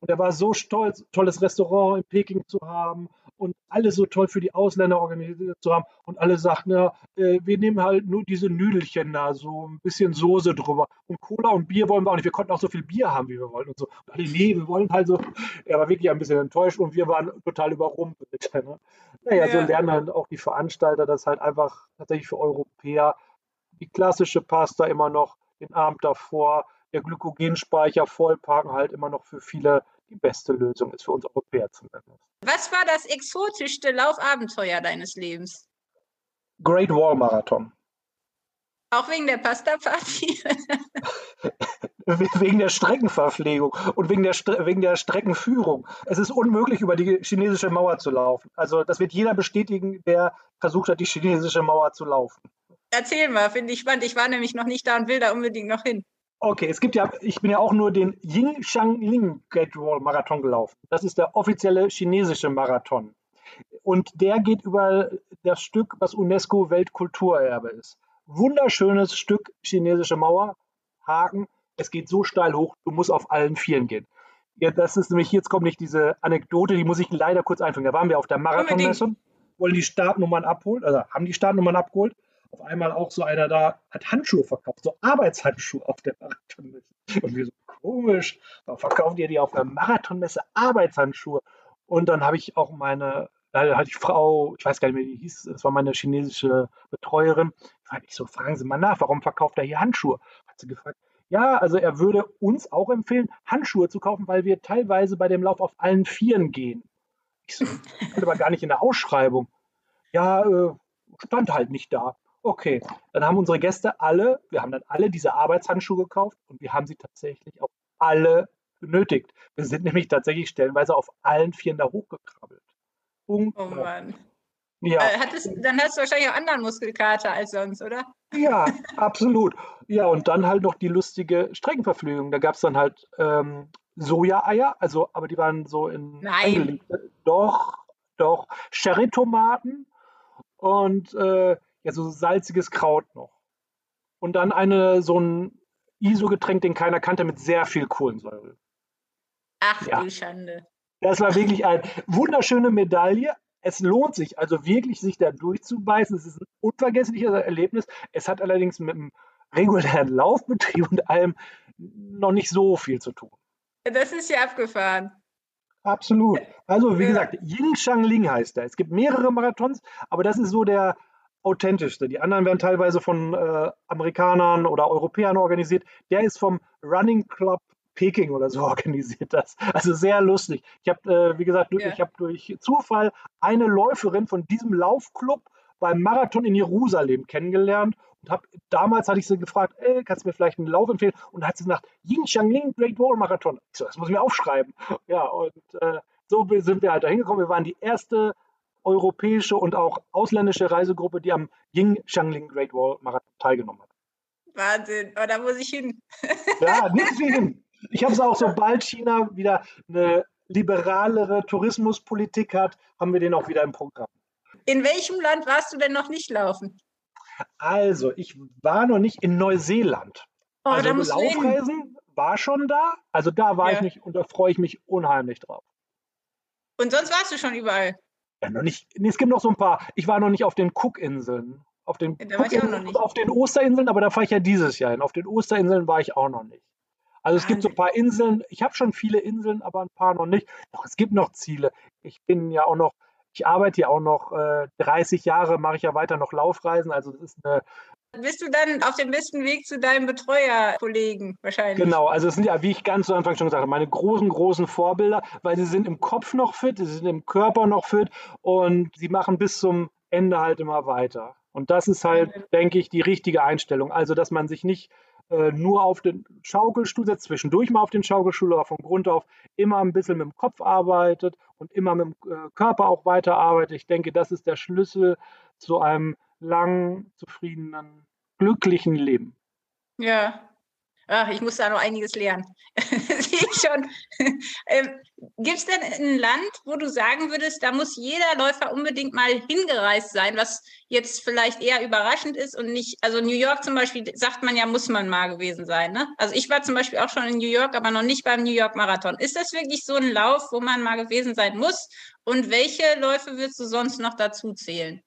Und er war so stolz, tolles Restaurant in Peking zu haben und alles so toll für die Ausländer organisiert zu haben. Und alle sagten, ja, äh, wir nehmen halt nur diese Nüdelchen da, so ein bisschen Soße drüber. Und Cola und Bier wollen wir auch nicht. Wir konnten auch so viel Bier haben, wie wir wollten. Und so. Und alle, nee, wir wollen halt so. Er war wirklich ein bisschen enttäuscht und wir waren total überrumpelt. Ne? Naja, ja. so lernen halt auch die Veranstalter das halt einfach tatsächlich für Europäer die klassische Pasta immer noch den Abend davor der Glykogenspeicher vollparken halt immer noch für viele die beste Lösung ist, für uns Europäer zumindest. Was war das exotischste Laufabenteuer deines Lebens? Great Wall Marathon. Auch wegen der Pasta-Party? wegen der Streckenverpflegung und wegen der, wegen der Streckenführung. Es ist unmöglich, über die chinesische Mauer zu laufen. Also das wird jeder bestätigen, der versucht hat, die chinesische Mauer zu laufen. Erzähl mal, finde ich spannend. Ich war nämlich noch nicht da und will da unbedingt noch hin. Okay, es gibt ja, ich bin ja auch nur den Yingshanling Great Wall Marathon gelaufen. Das ist der offizielle chinesische Marathon. Und der geht über das Stück, was UNESCO Weltkulturerbe ist. Wunderschönes Stück chinesische Mauer, Haken. Es geht so steil hoch, du musst auf allen Vieren gehen. Ja, das ist nämlich, jetzt kommt nicht diese Anekdote, die muss ich leider kurz einfügen. Da waren wir auf der Marathonmesse, wollen die Startnummern abholen, also haben die Startnummern abgeholt auf einmal auch so einer da hat Handschuhe verkauft, so Arbeitshandschuhe auf der Marathonmesse. Und wir so, komisch, warum verkauft ihr die auf der Marathonmesse Arbeitshandschuhe? Und dann habe ich auch meine, da hatte ich Frau, ich weiß gar nicht mehr, wie die hieß, das war meine chinesische Betreuerin, frage ich so, fragen Sie mal nach, warum verkauft er hier Handschuhe? Hat sie gefragt, ja, also er würde uns auch empfehlen, Handschuhe zu kaufen, weil wir teilweise bei dem Lauf auf allen Vieren gehen. Ich so, aber gar nicht in der Ausschreibung. Ja, äh, stand halt nicht da. Okay, dann haben unsere Gäste alle, wir haben dann alle diese Arbeitshandschuhe gekauft und wir haben sie tatsächlich auch alle benötigt. Wir sind nämlich tatsächlich stellenweise auf allen Vieren da hochgekrabbelt. Oh Mann. Ja. Äh, hattest, dann hast du wahrscheinlich auch anderen Muskelkater als sonst, oder? Ja, absolut. Ja, und dann halt noch die lustige Streckenverpflegung. Da gab es dann halt ähm, Soja-Eier, also, aber die waren so in. Nein. Doch, doch. Sherry-Tomaten und äh, ja, so salziges Kraut noch. Und dann eine, so ein ISO-Getränk, den keiner kannte, mit sehr viel Kohlensäure. Ach ja. du Schande. Das war wirklich eine wunderschöne Medaille. Es lohnt sich also wirklich, sich da durchzubeißen. Es ist ein unvergessliches Erlebnis. Es hat allerdings mit dem regulären Laufbetrieb und allem noch nicht so viel zu tun. Das ist ja abgefahren. Absolut. Also wie ja. gesagt, Ying Shang Ling heißt er. Es gibt mehrere Marathons, aber das ist so der authentischste. Die anderen werden teilweise von äh, Amerikanern oder Europäern organisiert. Der ist vom Running Club Peking oder so organisiert das. Also sehr lustig. Ich habe, äh, wie gesagt, ja. ich habe durch Zufall eine Läuferin von diesem Laufclub beim Marathon in Jerusalem kennengelernt und habe damals hatte ich sie gefragt, ey, kannst du mir vielleicht einen Lauf empfehlen? Und hat sie gesagt, Ying Ling Great Wall Marathon. Ich so, das muss ich mir aufschreiben. Ja, und äh, so sind wir halt da hingekommen. Wir waren die erste europäische und auch ausländische Reisegruppe, die am Ying Shangling Great Wall Marathon teilgenommen hat. Wahnsinn, aber da muss ich hin. ja, hin. Ich habe es auch, sobald China wieder eine liberalere Tourismuspolitik hat, haben wir den auch wieder im Programm. In welchem Land warst du denn noch nicht laufen? Also, ich war noch nicht in Neuseeland. Oh, also Laufreisen war schon da. Also da war ja. ich nicht und da freue ich mich unheimlich drauf. Und sonst warst du schon überall? Ja, noch nicht. Nee, es gibt noch so ein paar. Ich war noch nicht auf den Cookinseln. Auf den, ja, auf den Osterinseln, aber da fahre ich ja dieses Jahr hin. Auf den Osterinseln war ich auch noch nicht. Also es gibt so ein paar Inseln. Ich habe schon viele Inseln, aber ein paar noch nicht. Doch, es gibt noch Ziele. Ich bin ja auch noch, ich arbeite ja auch noch äh, 30 Jahre, mache ich ja weiter noch Laufreisen. Also das ist eine, bist du dann auf dem besten Weg zu deinem Betreuerkollegen wahrscheinlich? Genau, also es sind ja, wie ich ganz zu Anfang schon gesagt habe, meine großen, großen Vorbilder, weil sie sind im Kopf noch fit, sie sind im Körper noch fit und sie machen bis zum Ende halt immer weiter. Und das ist halt, denke ich, die richtige Einstellung. Also, dass man sich nicht äh, nur auf den Schaukelstuhl setzt, zwischendurch mal auf den Schaukelstuhl, aber von Grund auf immer ein bisschen mit dem Kopf arbeitet und immer mit dem äh, Körper auch weiterarbeitet. Ich denke, das ist der Schlüssel zu einem langen, zufriedenen, glücklichen Leben. Ja. Ach, ich muss da noch einiges lernen. Schon. ähm, Gibt es denn ein Land, wo du sagen würdest, da muss jeder Läufer unbedingt mal hingereist sein, was jetzt vielleicht eher überraschend ist und nicht, also New York zum Beispiel, sagt man ja, muss man mal gewesen sein. Ne? Also ich war zum Beispiel auch schon in New York, aber noch nicht beim New York Marathon. Ist das wirklich so ein Lauf, wo man mal gewesen sein muss? Und welche Läufe würdest du sonst noch dazu zählen?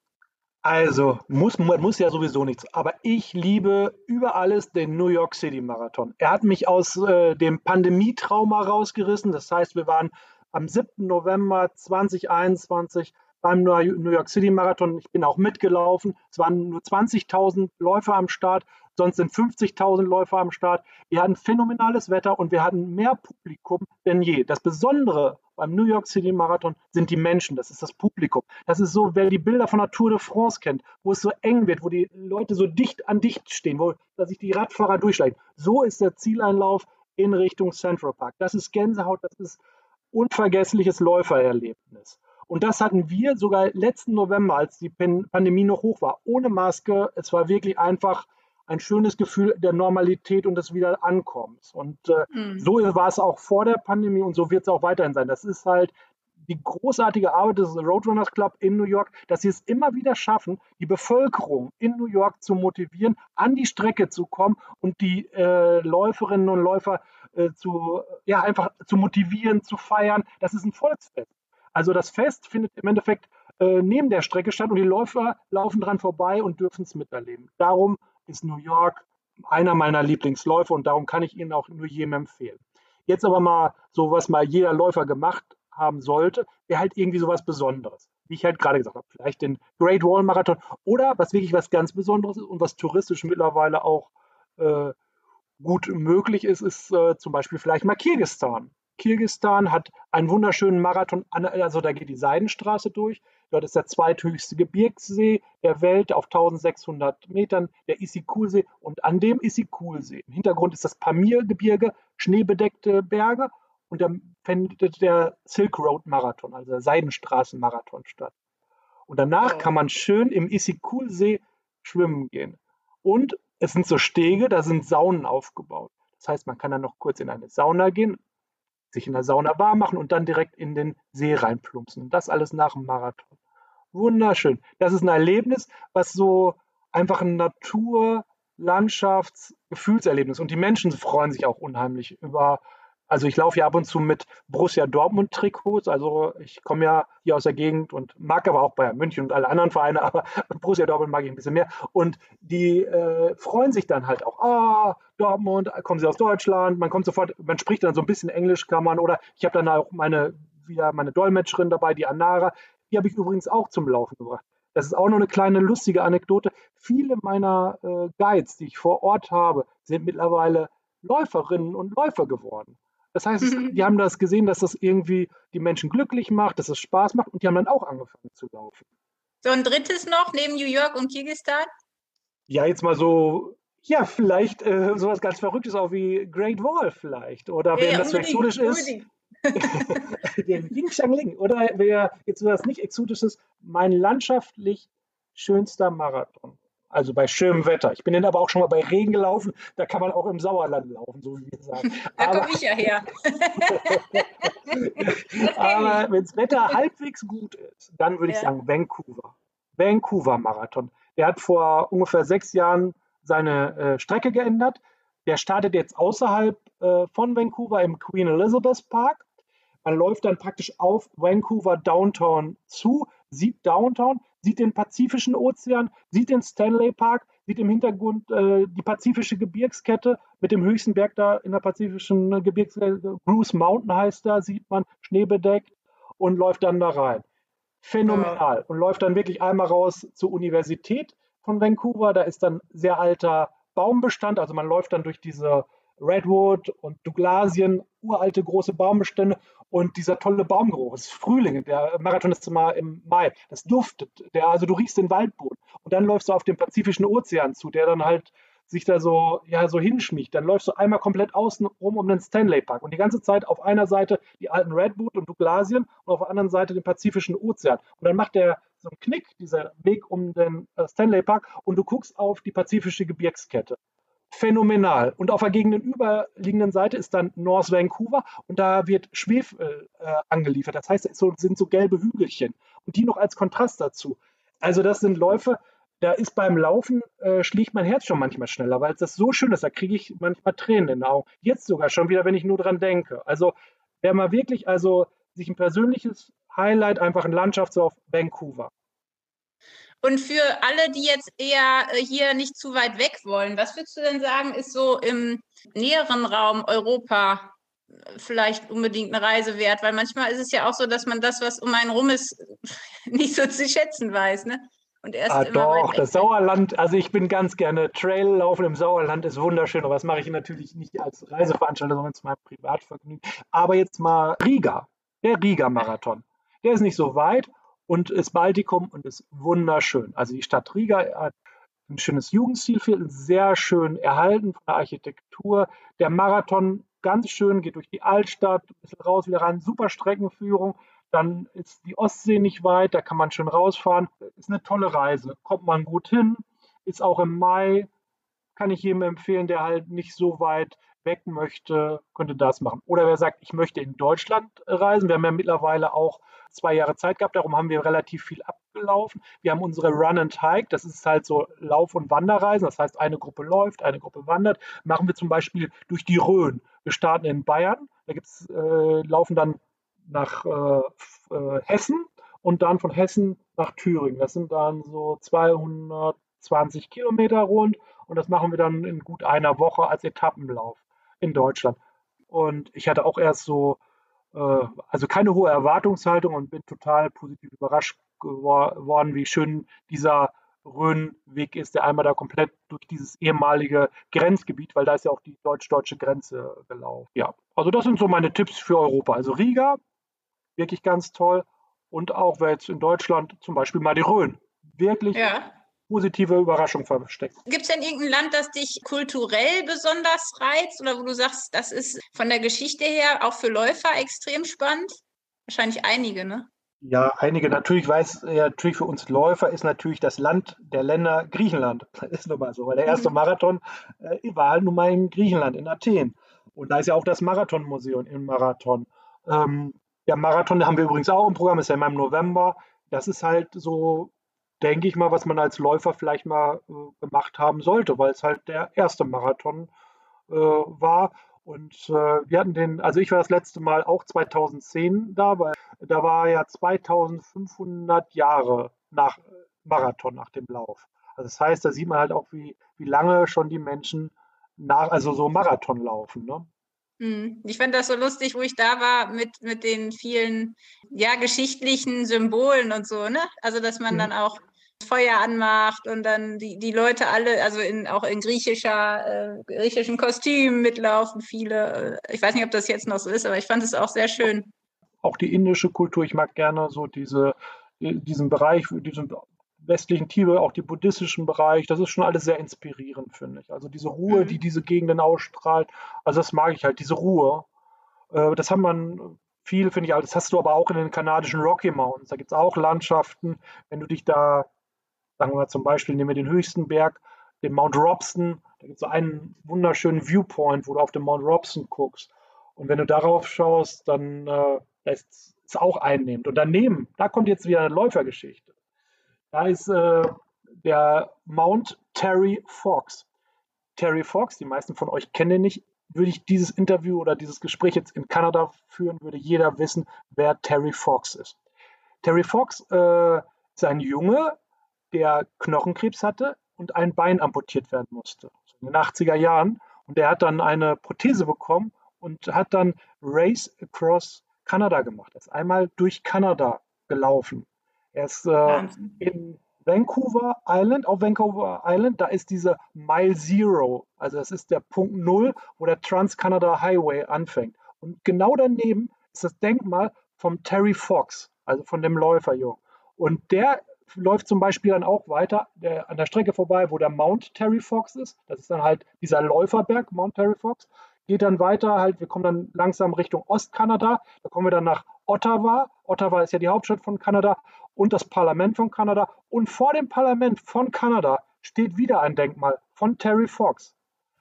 Also, muss, muss ja sowieso nichts. Aber ich liebe über alles den New York City Marathon. Er hat mich aus äh, dem Pandemietrauma rausgerissen. Das heißt, wir waren am 7. November 2021 beim New York City Marathon. Ich bin auch mitgelaufen. Es waren nur 20.000 Läufer am Start. Sonst sind 50.000 Läufer am Start. Wir hatten phänomenales Wetter und wir hatten mehr Publikum denn je. Das Besondere beim New York City Marathon sind die Menschen, das ist das Publikum. Das ist so, wer die Bilder von der Tour de France kennt, wo es so eng wird, wo die Leute so dicht an dicht stehen, wo sich die Radfahrer durchschlagen. So ist der Zieleinlauf in Richtung Central Park. Das ist Gänsehaut, das ist unvergessliches Läufererlebnis. Und das hatten wir sogar letzten November, als die Pandemie noch hoch war, ohne Maske. Es war wirklich einfach ein schönes Gefühl der Normalität und des Wiederankommens. Und äh, mhm. so war es auch vor der Pandemie und so wird es auch weiterhin sein. Das ist halt die großartige Arbeit des Roadrunners Club in New York, dass sie es immer wieder schaffen, die Bevölkerung in New York zu motivieren, an die Strecke zu kommen und die äh, Läuferinnen und Läufer äh, zu, ja, einfach zu motivieren, zu feiern. Das ist ein Volksfest. Also das Fest findet im Endeffekt äh, neben der Strecke statt und die Läufer laufen dran vorbei und dürfen es miterleben. Darum ist New York einer meiner Lieblingsläufe und darum kann ich Ihnen auch nur jedem empfehlen. Jetzt aber mal so, was mal jeder Läufer gemacht haben sollte, wäre halt irgendwie so was Besonderes. Wie ich halt gerade gesagt habe, vielleicht den Great Wall Marathon oder was wirklich was ganz Besonderes ist und was touristisch mittlerweile auch äh, gut möglich ist, ist äh, zum Beispiel vielleicht mal Kirgistan. Kirgistan hat einen wunderschönen Marathon, also da geht die Seidenstraße durch. Dort ist der zweithöchste Gebirgssee der Welt auf 1600 Metern, der Issyk-Kul-See. Und an dem Issyk-Kul-See, im Hintergrund ist das Pamir-Gebirge, schneebedeckte Berge. Und da findet der Silk Road Marathon, also der Seidenstraßen-Marathon statt. Und danach kann man schön im Issyk-Kul-See schwimmen gehen. Und es sind so Stege, da sind Saunen aufgebaut. Das heißt, man kann dann noch kurz in eine Sauna gehen, sich in der Sauna warm machen und dann direkt in den See reinplumpsen. Und das alles nach dem Marathon. Wunderschön. Das ist ein Erlebnis, was so einfach ein Natur-, Landschafts-, Gefühlserlebnis. Und die Menschen freuen sich auch unheimlich über also ich laufe ja ab und zu mit Borussia Dortmund Trikots. Also ich komme ja hier aus der Gegend und mag aber auch Bayern München und alle anderen Vereine, aber Borussia Dortmund mag ich ein bisschen mehr. Und die äh, freuen sich dann halt auch. Ah, Dortmund, kommen sie aus Deutschland. Man kommt sofort, man spricht dann so ein bisschen Englisch, kann man. Oder ich habe dann auch meine, wieder meine Dolmetscherin dabei, die Anara. Die habe ich übrigens auch zum Laufen gebracht. Das ist auch noch eine kleine lustige Anekdote. Viele meiner äh, Guides, die ich vor Ort habe, sind mittlerweile Läuferinnen und Läufer geworden. Das heißt, mhm. die haben das gesehen, dass das irgendwie die Menschen glücklich macht, dass es Spaß macht und die haben dann auch angefangen zu laufen. So ein drittes noch neben New York und Kirgisistan? Ja, jetzt mal so, ja, vielleicht äh, sowas ganz Verrücktes auch wie Great Wall vielleicht. Oder wenn ja, das so exotisch ist. den Ying Ling. Oder wer jetzt sowas nicht exotisches, mein landschaftlich schönster Marathon. Also bei schönem Wetter. Ich bin dann aber auch schon mal bei Regen gelaufen. Da kann man auch im Sauerland laufen, so wie wir sagen. Da komme ich ja her. aber wenn das Wetter halbwegs gut ist, dann würde ich ja. sagen Vancouver. Vancouver Marathon. Der hat vor ungefähr sechs Jahren seine äh, Strecke geändert. der startet jetzt außerhalb äh, von Vancouver im Queen Elizabeth Park. Man läuft dann praktisch auf Vancouver Downtown zu, sieht Downtown, sieht den Pazifischen Ozean, sieht den Stanley Park, sieht im Hintergrund äh, die pazifische Gebirgskette mit dem höchsten Berg da in der pazifischen Gebirgskette, Bruce Mountain heißt da, sieht man, schneebedeckt und läuft dann da rein. Phänomenal. Ja. Und läuft dann wirklich einmal raus zur Universität von Vancouver. Da ist dann sehr alter Baumbestand, also man läuft dann durch diese Redwood und Douglasien, uralte große Baumbestände und dieser tolle Baumgeruch. Es ist Frühling, der Marathon ist immer im Mai. Das duftet, der, also du riechst den Waldboden. Und dann läufst du auf den Pazifischen Ozean zu, der dann halt sich da so, ja, so hinschmiegt. Dann läufst du einmal komplett außen rum um den Stanley Park und die ganze Zeit auf einer Seite die alten Redwood und Douglasien und auf der anderen Seite den Pazifischen Ozean. Und dann macht der so einen Knick, dieser Weg um den äh, Stanley Park und du guckst auf die pazifische Gebirgskette phänomenal. Und auf der gegenüberliegenden Seite ist dann North Vancouver und da wird Schwefel äh, angeliefert. Das heißt, es sind so gelbe Hügelchen und die noch als Kontrast dazu. Also das sind Läufe, da ist beim Laufen, äh, schlägt mein Herz schon manchmal schneller, weil es das so schön ist, da kriege ich manchmal Tränen in den Augen. Jetzt sogar schon wieder, wenn ich nur dran denke. Also wer mal wirklich, also sich ein persönliches Highlight, einfach ein auf Vancouver. Und für alle, die jetzt eher äh, hier nicht zu weit weg wollen, was würdest du denn sagen, ist so im näheren Raum Europa äh, vielleicht unbedingt eine Reise wert? Weil manchmal ist es ja auch so, dass man das, was um einen rum ist, nicht so zu schätzen weiß. Ne? Und erst ah, doch, das Sauerland, also ich bin ganz gerne Traillaufen im Sauerland ist wunderschön, aber das mache ich natürlich nicht als Reiseveranstalter, sondern zu meinem Privatvergnügen. Aber jetzt mal Riga, der Riga-Marathon. Der ist nicht so weit und ist Baltikum und ist wunderschön. Also die Stadt Riga hat ein schönes Jugendstilviertel, sehr schön erhalten von der Architektur. Der Marathon ganz schön, geht durch die Altstadt, ein bisschen raus, wieder rein, super Streckenführung. Dann ist die Ostsee nicht weit, da kann man schön rausfahren. Ist eine tolle Reise, kommt man gut hin, ist auch im Mai, kann ich jedem empfehlen, der halt nicht so weit weg möchte, könnte das machen. Oder wer sagt, ich möchte in Deutschland reisen, wir haben ja mittlerweile auch zwei Jahre Zeit gehabt, darum haben wir relativ viel abgelaufen. Wir haben unsere Run and Hike, das ist halt so Lauf- und Wanderreisen, das heißt, eine Gruppe läuft, eine Gruppe wandert. Machen wir zum Beispiel durch die Rhön. Wir starten in Bayern, da gibt's, äh, laufen dann nach äh, äh, Hessen und dann von Hessen nach Thüringen. Das sind dann so 220 Kilometer rund und das machen wir dann in gut einer Woche als Etappenlauf in Deutschland. Und ich hatte auch erst so äh, also keine hohe Erwartungshaltung und bin total positiv überrascht geworden, wie schön dieser Rhönweg ist, der einmal da komplett durch dieses ehemalige Grenzgebiet, weil da ist ja auch die deutsch-deutsche Grenze gelaufen. Ja, also das sind so meine Tipps für Europa. Also Riga, wirklich ganz toll. Und auch, wer jetzt in Deutschland zum Beispiel mal die Rhön, wirklich ja positive Überraschung versteckt. Gibt es denn irgendein Land, das dich kulturell besonders reizt oder wo du sagst, das ist von der Geschichte her auch für Läufer extrem spannend? Wahrscheinlich einige, ne? Ja, einige. Natürlich weiß ja, natürlich für uns Läufer ist natürlich das Land der Länder Griechenland. Das ist nun mal so, weil der erste mhm. Marathon äh, war halt nun mal in Griechenland, in Athen. Und da ist ja auch das Marathonmuseum im Marathon. Ähm, der Marathon, haben wir übrigens auch im Programm, ist ja immer im November. Das ist halt so denke ich mal, was man als Läufer vielleicht mal äh, gemacht haben sollte, weil es halt der erste Marathon äh, war. Und äh, wir hatten den, also ich war das letzte Mal auch 2010 da, weil da war ja 2500 Jahre nach Marathon, nach dem Lauf. Also das heißt, da sieht man halt auch, wie, wie lange schon die Menschen nach, also so Marathon laufen. Ne? Hm. Ich fand das so lustig, wo ich da war mit, mit den vielen ja, geschichtlichen Symbolen und so, ne? Also dass man mhm. dann auch Feuer anmacht und dann die, die Leute alle, also in, auch in griechischer, äh, griechischen Kostümen mitlaufen, viele. Äh, ich weiß nicht, ob das jetzt noch so ist, aber ich fand es auch sehr schön. Auch die indische Kultur, ich mag gerne so diese, äh, diesen Bereich, diesen westlichen Tibet, auch den buddhistischen Bereich, das ist schon alles sehr inspirierend, finde ich. Also diese Ruhe, mhm. die diese Gegenden ausstrahlt, also das mag ich halt, diese Ruhe. Äh, das hat man viel, finde ich, das hast du aber auch in den kanadischen Rocky Mountains. Da gibt es auch Landschaften, wenn du dich da Sagen wir zum Beispiel, nehmen wir den höchsten Berg, den Mount Robson. Da gibt es so einen wunderschönen Viewpoint, wo du auf den Mount Robson guckst. Und wenn du darauf schaust, dann äh, ist es auch einnehmend. Und daneben, da kommt jetzt wieder eine Läufergeschichte. Da ist äh, der Mount Terry Fox. Terry Fox, die meisten von euch kennen den nicht, würde ich dieses Interview oder dieses Gespräch jetzt in Kanada führen, würde jeder wissen, wer Terry Fox ist. Terry Fox äh, ist ein Junge, der Knochenkrebs hatte und ein Bein amputiert werden musste. In den 80er Jahren. Und der hat dann eine Prothese bekommen und hat dann Race Across Kanada gemacht. Er ist einmal durch Kanada gelaufen. Er ist äh, in Vancouver Island, auf Vancouver Island, da ist diese Mile Zero, also das ist der Punkt Null, wo der Trans-Canada Highway anfängt. Und genau daneben ist das Denkmal vom Terry Fox, also von dem Läuferjungen. Und der läuft zum Beispiel dann auch weiter der, an der Strecke vorbei, wo der Mount Terry Fox ist. Das ist dann halt dieser Läuferberg, Mount Terry Fox. Geht dann weiter, halt, wir kommen dann langsam Richtung Ostkanada. Da kommen wir dann nach Ottawa. Ottawa ist ja die Hauptstadt von Kanada und das Parlament von Kanada. Und vor dem Parlament von Kanada steht wieder ein Denkmal von Terry Fox.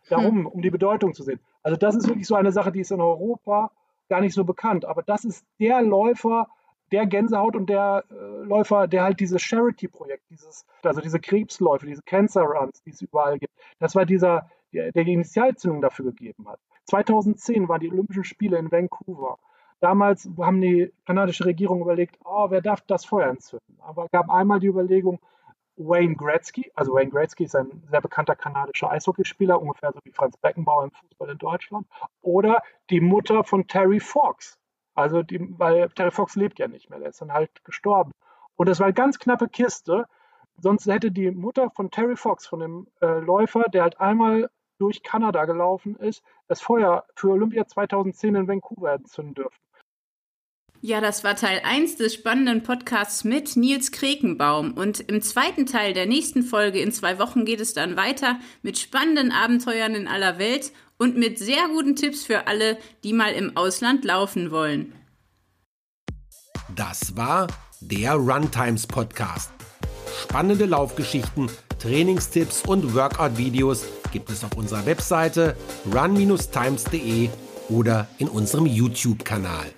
Darum, hm. um die Bedeutung zu sehen. Also das ist wirklich so eine Sache, die ist in Europa gar nicht so bekannt. Aber das ist der Läufer, der Gänsehaut und der äh, Läufer, der halt dieses Charity-Projekt, dieses, also diese Krebsläufe, diese Cancer Runs, die es überall gibt, das war dieser, der, der die Initialzündung dafür gegeben hat. 2010 waren die Olympischen Spiele in Vancouver. Damals haben die kanadische Regierung überlegt, oh, wer darf das Feuer entzünden? Aber es gab einmal die Überlegung, Wayne Gretzky, also Wayne Gretzky ist ein sehr bekannter kanadischer Eishockeyspieler, ungefähr so wie Franz Beckenbauer im Fußball in Deutschland, oder die Mutter von Terry Fox. Also, die, weil Terry Fox lebt ja nicht mehr, der ist dann halt gestorben. Und das war eine ganz knappe Kiste. Sonst hätte die Mutter von Terry Fox, von dem äh, Läufer, der halt einmal durch Kanada gelaufen ist, das Feuer für Olympia 2010 in Vancouver entzünden dürfen. Ja, das war Teil 1 des spannenden Podcasts mit Nils Krekenbaum. Und im zweiten Teil der nächsten Folge in zwei Wochen geht es dann weiter mit spannenden Abenteuern in aller Welt und mit sehr guten Tipps für alle, die mal im Ausland laufen wollen. Das war der Runtimes Podcast. Spannende Laufgeschichten, Trainingstipps und Workout-Videos gibt es auf unserer Webseite run-times.de oder in unserem YouTube-Kanal.